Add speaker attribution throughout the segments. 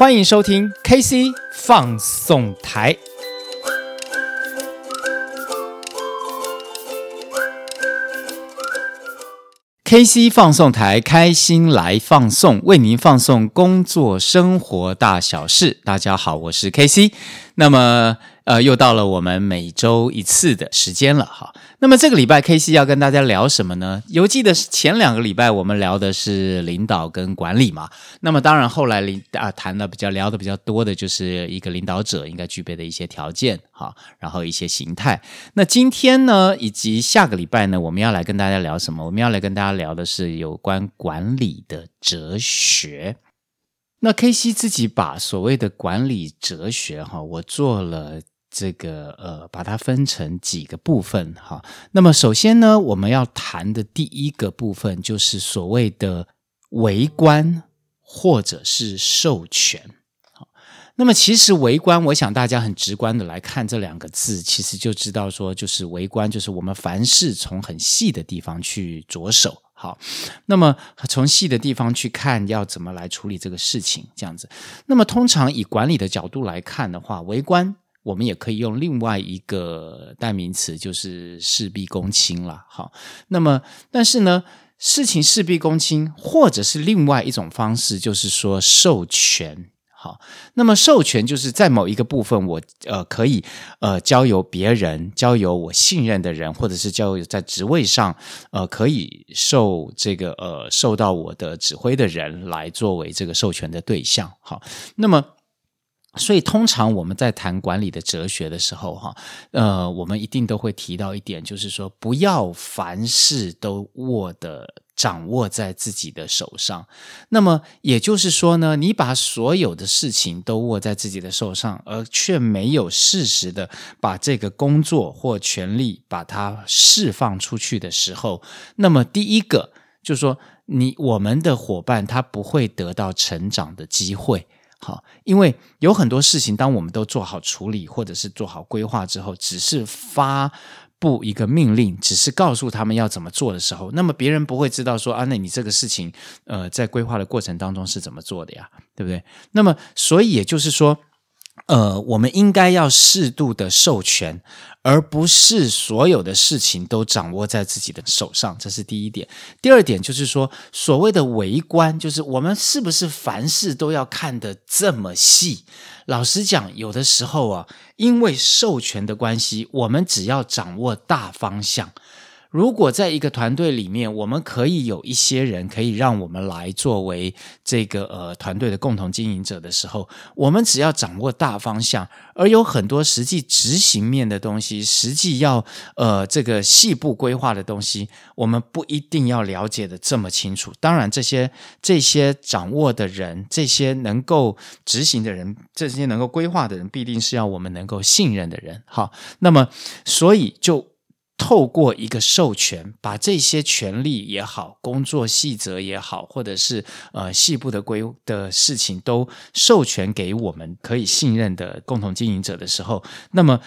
Speaker 1: 欢迎收听 KC 放送台。KC 放送台，开心来放送，为您放送工作生活大小事。大家好，我是 KC。那么，呃，又到了我们每周一次的时间了哈。那么这个礼拜 KC 要跟大家聊什么呢？犹记得前两个礼拜我们聊的是领导跟管理嘛。那么当然后来领啊谈的比较聊的比较多的就是一个领导者应该具备的一些条件哈，然后一些形态。那今天呢，以及下个礼拜呢，我们要来跟大家聊什么？我们要来跟大家聊的是有关管理的哲学。那 KC 自己把所谓的管理哲学哈，我做了。这个呃，把它分成几个部分哈。那么首先呢，我们要谈的第一个部分就是所谓的围观或者是授权。好，那么其实围观，我想大家很直观的来看这两个字，其实就知道说，就是围观，就是我们凡事从很细的地方去着手。好，那么从细的地方去看，要怎么来处理这个事情，这样子。那么通常以管理的角度来看的话，围观。我们也可以用另外一个代名词，就是事必躬亲了。好，那么但是呢，事情事必躬亲，或者是另外一种方式，就是说授权。好，那么授权就是在某一个部分我，呃可以呃交由别人，交由我信任的人，或者是交由在职位上呃可以受这个呃受到我的指挥的人来作为这个授权的对象。好，那么。所以，通常我们在谈管理的哲学的时候，哈，呃，我们一定都会提到一点，就是说，不要凡事都握的掌握在自己的手上。那么，也就是说呢，你把所有的事情都握在自己的手上，而却没有适时的把这个工作或权力把它释放出去的时候，那么第一个就是说，你我们的伙伴他不会得到成长的机会。好，因为有很多事情，当我们都做好处理或者是做好规划之后，只是发布一个命令，只是告诉他们要怎么做的时候，那么别人不会知道说啊，那你这个事情，呃，在规划的过程当中是怎么做的呀？对不对？那么，所以也就是说。呃，我们应该要适度的授权，而不是所有的事情都掌握在自己的手上，这是第一点。第二点就是说，所谓的围观，就是我们是不是凡事都要看得这么细？老实讲，有的时候啊，因为授权的关系，我们只要掌握大方向。如果在一个团队里面，我们可以有一些人可以让我们来作为这个呃团队的共同经营者的时候，我们只要掌握大方向，而有很多实际执行面的东西，实际要呃这个细部规划的东西，我们不一定要了解得这么清楚。当然，这些这些掌握的人，这些能够执行的人，这些能够规划的人，必定是要我们能够信任的人。好，那么所以就。透过一个授权，把这些权利也好，工作细则也好，或者是呃细部的规的事情，都授权给我们可以信任的共同经营者的时候，那么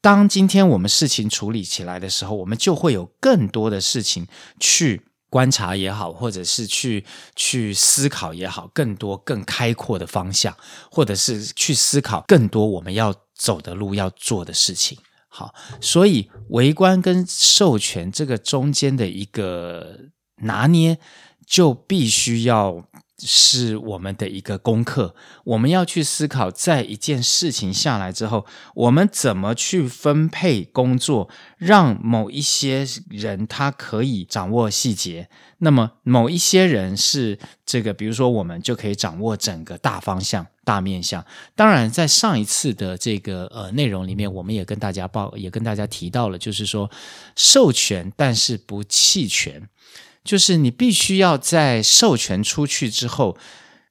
Speaker 1: 当今天我们事情处理起来的时候，我们就会有更多的事情去观察也好，或者是去去思考也好，更多更开阔的方向，或者是去思考更多我们要走的路，要做的事情。好，所以围观跟授权这个中间的一个拿捏，就必须要是我们的一个功课。我们要去思考，在一件事情下来之后，我们怎么去分配工作，让某一些人他可以掌握细节。那么某一些人是这个，比如说我们就可以掌握整个大方向、大面向。当然，在上一次的这个呃内容里面，我们也跟大家报，也跟大家提到了，就是说授权，但是不弃权，就是你必须要在授权出去之后，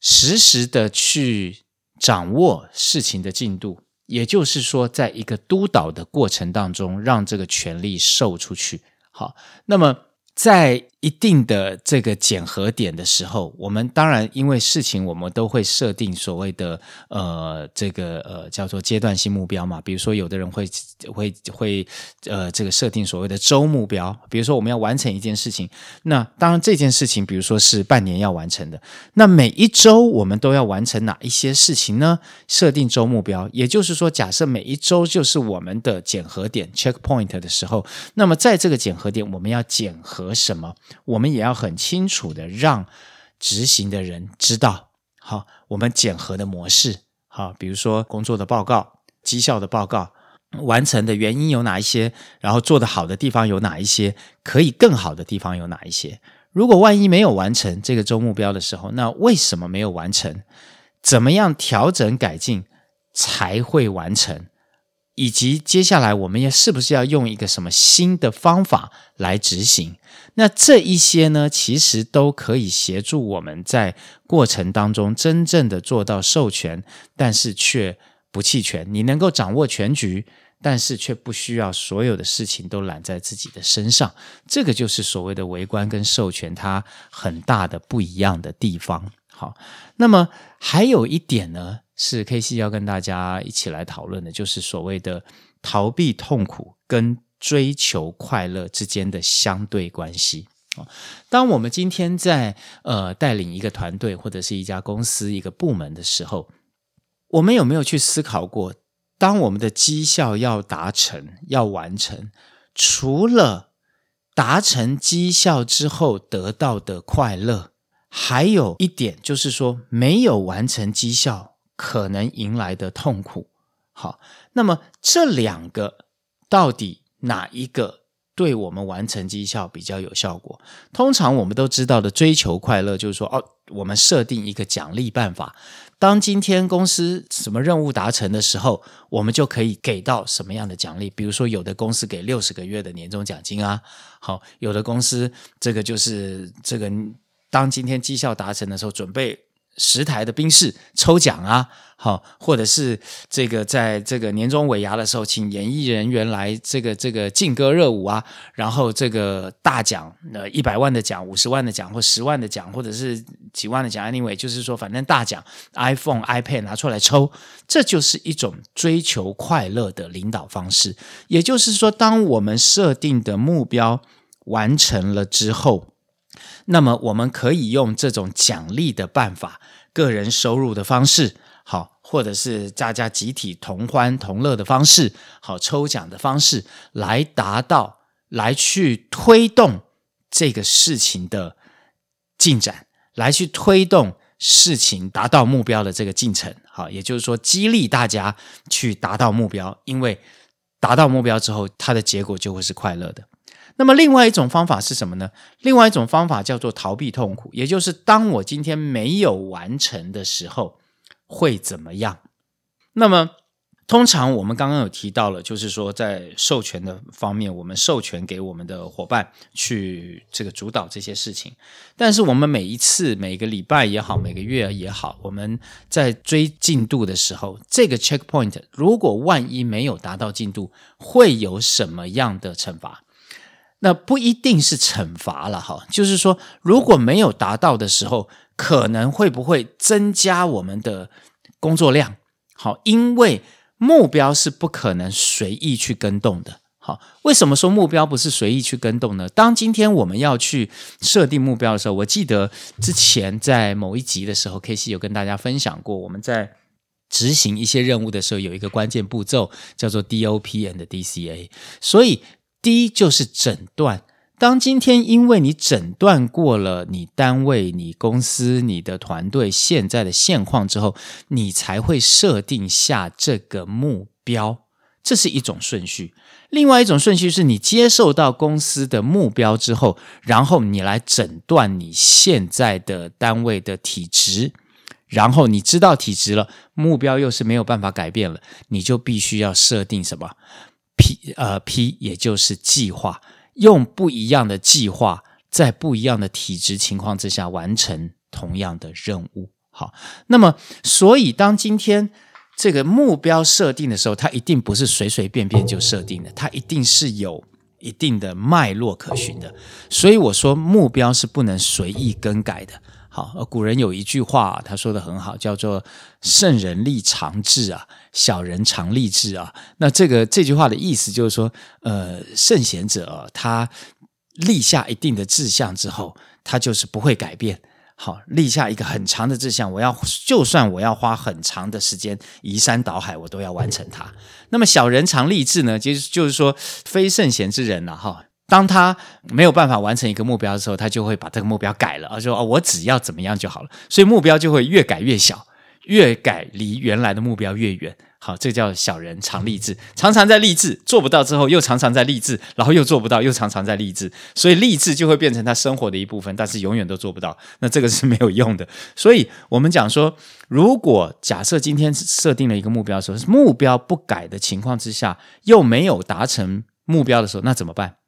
Speaker 1: 实时的去掌握事情的进度，也就是说，在一个督导的过程当中，让这个权力授出去。好，那么。在一定的这个检核点的时候，我们当然因为事情，我们都会设定所谓的呃这个呃叫做阶段性目标嘛。比如说，有的人会会会呃这个设定所谓的周目标，比如说我们要完成一件事情，那当然这件事情，比如说是半年要完成的，那每一周我们都要完成哪一些事情呢？设定周目标，也就是说，假设每一周就是我们的检核点 （checkpoint） 的时候，那么在这个检核点，我们要检核什么？我们也要很清楚的让执行的人知道，好，我们检核的模式，好，比如说工作的报告、绩效的报告，完成的原因有哪一些，然后做得好的地方有哪一些，可以更好的地方有哪一些。如果万一没有完成这个周目标的时候，那为什么没有完成？怎么样调整改进才会完成？以及接下来我们也是不是要用一个什么新的方法来执行？那这一些呢，其实都可以协助我们在过程当中真正的做到授权，但是却不弃权。你能够掌握全局，但是却不需要所有的事情都揽在自己的身上。这个就是所谓的微观跟授权它很大的不一样的地方。好，那么还有一点呢，是 KC 要跟大家一起来讨论的，就是所谓的逃避痛苦跟追求快乐之间的相对关系。当我们今天在呃带领一个团队或者是一家公司一个部门的时候，我们有没有去思考过，当我们的绩效要达成、要完成，除了达成绩效之后得到的快乐，还有一点就是说，没有完成绩效。可能迎来的痛苦，好，那么这两个到底哪一个对我们完成绩效比较有效果？通常我们都知道的追求快乐，就是说哦，我们设定一个奖励办法，当今天公司什么任务达成的时候，我们就可以给到什么样的奖励？比如说，有的公司给六十个月的年终奖金啊，好，有的公司这个就是这个，当今天绩效达成的时候，准备。十台的宾士抽奖啊，好，或者是这个在这个年终尾牙的时候，请演艺人员来这个这个劲歌热舞啊，然后这个大奖，呃，一百万的奖、五十万的奖或十万的奖，或者是几万的奖，anyway，就是说反正大奖，iPhone、iPad 拿出来抽，这就是一种追求快乐的领导方式。也就是说，当我们设定的目标完成了之后。那么我们可以用这种奖励的办法，个人收入的方式，好，或者是大家集体同欢同乐的方式，好，抽奖的方式，来达到，来去推动这个事情的进展，来去推动事情达到目标的这个进程，好，也就是说激励大家去达到目标，因为达到目标之后，它的结果就会是快乐的。那么，另外一种方法是什么呢？另外一种方法叫做逃避痛苦，也就是当我今天没有完成的时候，会怎么样？那么，通常我们刚刚有提到了，就是说在授权的方面，我们授权给我们的伙伴去这个主导这些事情。但是，我们每一次、每个礼拜也好，每个月也好，我们在追进度的时候，这个 checkpoint 如果万一没有达到进度，会有什么样的惩罚？那不一定是惩罚了哈，就是说，如果没有达到的时候，可能会不会增加我们的工作量？好，因为目标是不可能随意去更动的。好，为什么说目标不是随意去更动呢？当今天我们要去设定目标的时候，我记得之前在某一集的时候，KC 有跟大家分享过，我们在执行一些任务的时候，有一个关键步骤叫做 DOP and DCA，所以。第一就是诊断。当今天因为你诊断过了你单位、你公司、你的团队现在的现况之后，你才会设定下这个目标，这是一种顺序。另外一种顺序是你接受到公司的目标之后，然后你来诊断你现在的单位的体质，然后你知道体质了，目标又是没有办法改变了，你就必须要设定什么？P 呃 P 也就是计划，用不一样的计划，在不一样的体质情况之下完成同样的任务。好，那么所以当今天这个目标设定的时候，它一定不是随随便便就设定的，它一定是有一定的脉络可循的。所以我说目标是不能随意更改的。好，古人有一句话，他说的很好，叫做“圣人立长志啊，小人常立志啊”。那这个这句话的意思就是说，呃，圣贤者，他立下一定的志向之后，他就是不会改变。好，立下一个很长的志向，我要就算我要花很长的时间移山倒海，我都要完成它。那么小人常立志呢，其实就是说，非圣贤之人呐，哈，当他没有办法完成一个目标的时候，他就会把这个目标改了，而说哦，我只要怎么样就好了，所以目标就会越改越小，越改离原来的目标越远。好，这叫小人常立志，常常在立志，做不到之后又常常在立志，然后又做不到，又常常在立志，所以立志就会变成他生活的一部分，但是永远都做不到，那这个是没有用的。所以我们讲说，如果假设今天设定了一个目标的时候，目标不改的情况之下，又没有达成目标的时候，那怎么办？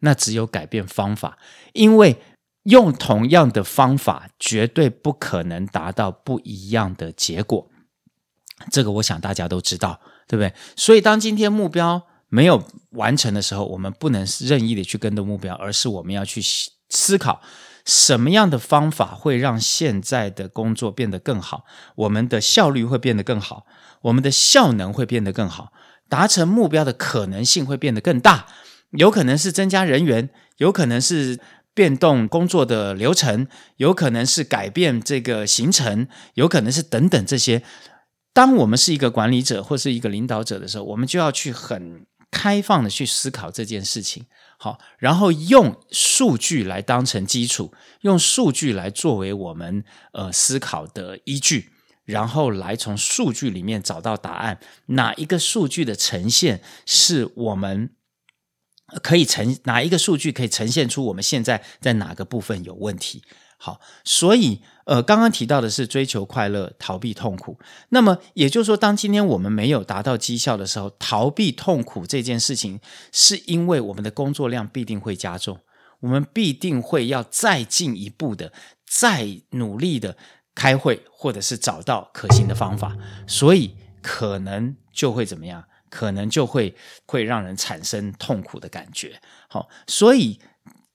Speaker 1: 那只有改变方法，因为用同样的方法，绝对不可能达到不一样的结果。这个我想大家都知道，对不对？所以当今天目标没有完成的时候，我们不能任意的去跟着目标，而是我们要去思考什么样的方法会让现在的工作变得更好，我们的效率会变得更好，我们的效能会变得更好，达成目标的可能性会变得更大。有可能是增加人员，有可能是变动工作的流程，有可能是改变这个行程，有可能是等等这些。当我们是一个管理者或是一个领导者的时候，我们就要去很开放的去思考这件事情，好，然后用数据来当成基础，用数据来作为我们呃思考的依据，然后来从数据里面找到答案，哪一个数据的呈现是我们可以呈，哪一个数据可以呈现出我们现在在哪个部分有问题。好，所以呃，刚刚提到的是追求快乐，逃避痛苦。那么也就是说，当今天我们没有达到绩效的时候，逃避痛苦这件事情，是因为我们的工作量必定会加重，我们必定会要再进一步的、再努力的开会，或者是找到可行的方法，所以可能就会怎么样？可能就会会让人产生痛苦的感觉。好，所以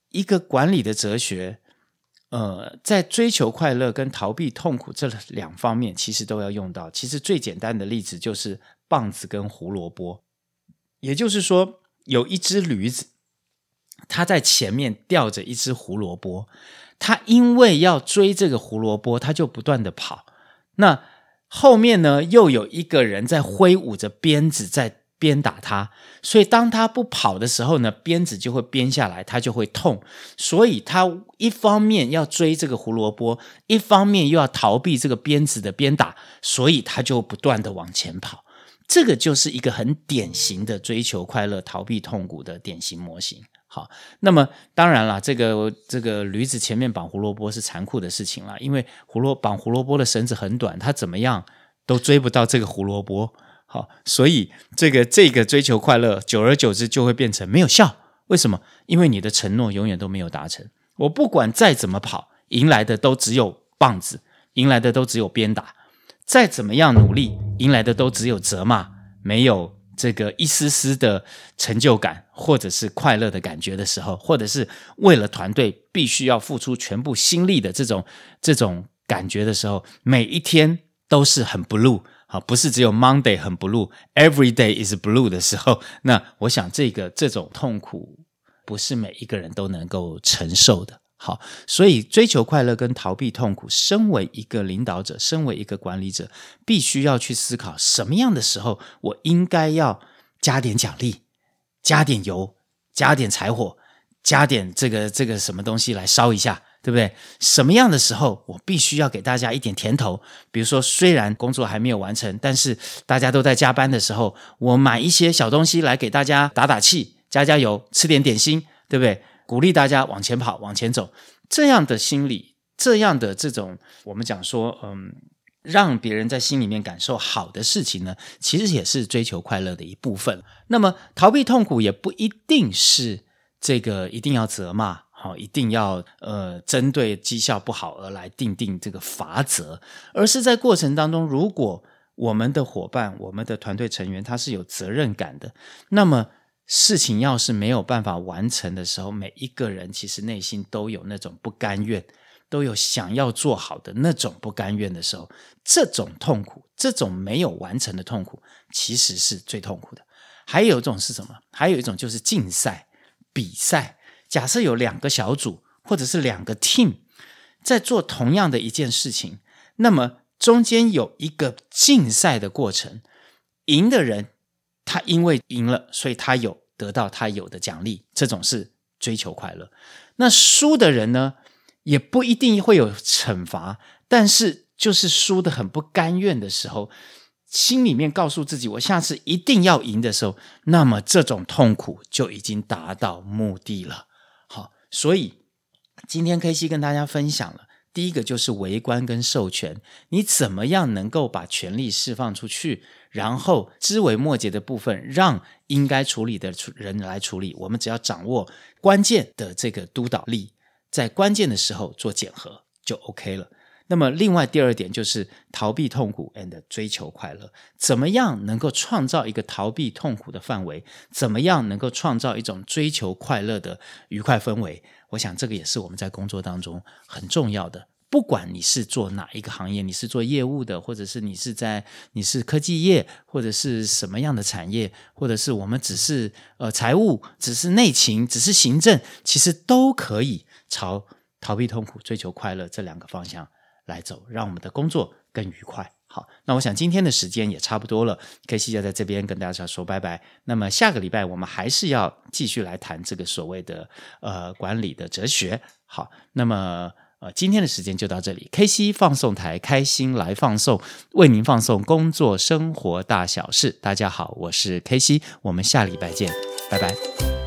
Speaker 1: 一个管理的哲学。呃，在追求快乐跟逃避痛苦这两方面，其实都要用到。其实最简单的例子就是棒子跟胡萝卜，也就是说，有一只驴子，它在前面吊着一只胡萝卜，它因为要追这个胡萝卜，它就不断的跑。那后面呢，又有一个人在挥舞着鞭子在。鞭打他，所以当他不跑的时候呢，鞭子就会鞭下来，他就会痛。所以他一方面要追这个胡萝卜，一方面又要逃避这个鞭子的鞭打，所以他就不断的往前跑。这个就是一个很典型的追求快乐、逃避痛苦的典型模型。好，那么当然了，这个这个驴子前面绑胡萝卜是残酷的事情了，因为胡萝绑胡萝卜的绳子很短，它怎么样都追不到这个胡萝卜。好，所以这个这个追求快乐，久而久之就会变成没有效。为什么？因为你的承诺永远都没有达成。我不管再怎么跑，迎来的都只有棒子，迎来的都只有鞭打。再怎么样努力，迎来的都只有责骂，没有这个一丝丝的成就感，或者是快乐的感觉的时候，或者是为了团队必须要付出全部心力的这种这种感觉的时候，每一天都是很 blue。好，不是只有 Monday 很 blue，Every day is blue 的时候，那我想这个这种痛苦不是每一个人都能够承受的。好，所以追求快乐跟逃避痛苦，身为一个领导者，身为一个管理者，必须要去思考什么样的时候我应该要加点奖励，加点油，加点柴火，加点这个这个什么东西来烧一下。对不对？什么样的时候我必须要给大家一点甜头？比如说，虽然工作还没有完成，但是大家都在加班的时候，我买一些小东西来给大家打打气、加加油，吃点点心，对不对？鼓励大家往前跑、往前走。这样的心理，这样的这种，我们讲说，嗯，让别人在心里面感受好的事情呢，其实也是追求快乐的一部分。那么，逃避痛苦也不一定是这个一定要责骂。好，一定要呃，针对绩效不好而来定定这个罚则，而是在过程当中，如果我们的伙伴、我们的团队成员他是有责任感的，那么事情要是没有办法完成的时候，每一个人其实内心都有那种不甘愿，都有想要做好的那种不甘愿的时候，这种痛苦，这种没有完成的痛苦，其实是最痛苦的。还有一种是什么？还有一种就是竞赛、比赛。假设有两个小组，或者是两个 team 在做同样的一件事情，那么中间有一个竞赛的过程，赢的人他因为赢了，所以他有得到他有的奖励，这种是追求快乐。那输的人呢，也不一定会有惩罚，但是就是输的很不甘愿的时候，心里面告诉自己我下次一定要赢的时候，那么这种痛苦就已经达到目的了。好所以今天 KC 跟大家分享了，第一个就是围观跟授权，你怎么样能够把权力释放出去，然后枝微末节的部分让应该处理的人来处理，我们只要掌握关键的这个督导力，在关键的时候做检核就 OK 了。那么，另外第二点就是逃避痛苦 and 追求快乐。怎么样能够创造一个逃避痛苦的范围？怎么样能够创造一种追求快乐的愉快氛围？我想这个也是我们在工作当中很重要的。不管你是做哪一个行业，你是做业务的，或者是你是在你是科技业，或者是什么样的产业，或者是我们只是呃财务，只是内勤，只是行政，其实都可以朝逃避痛苦、追求快乐这两个方向来走，让我们的工作更愉快。好，那我想今天的时间也差不多了，KC 就在这边跟大家说拜拜。那么下个礼拜我们还是要继续来谈这个所谓的呃管理的哲学。好，那么呃今天的时间就到这里，KC 放送台开心来放送，为您放送工作生活大小事。大家好，我是 KC，我们下礼拜见，拜拜。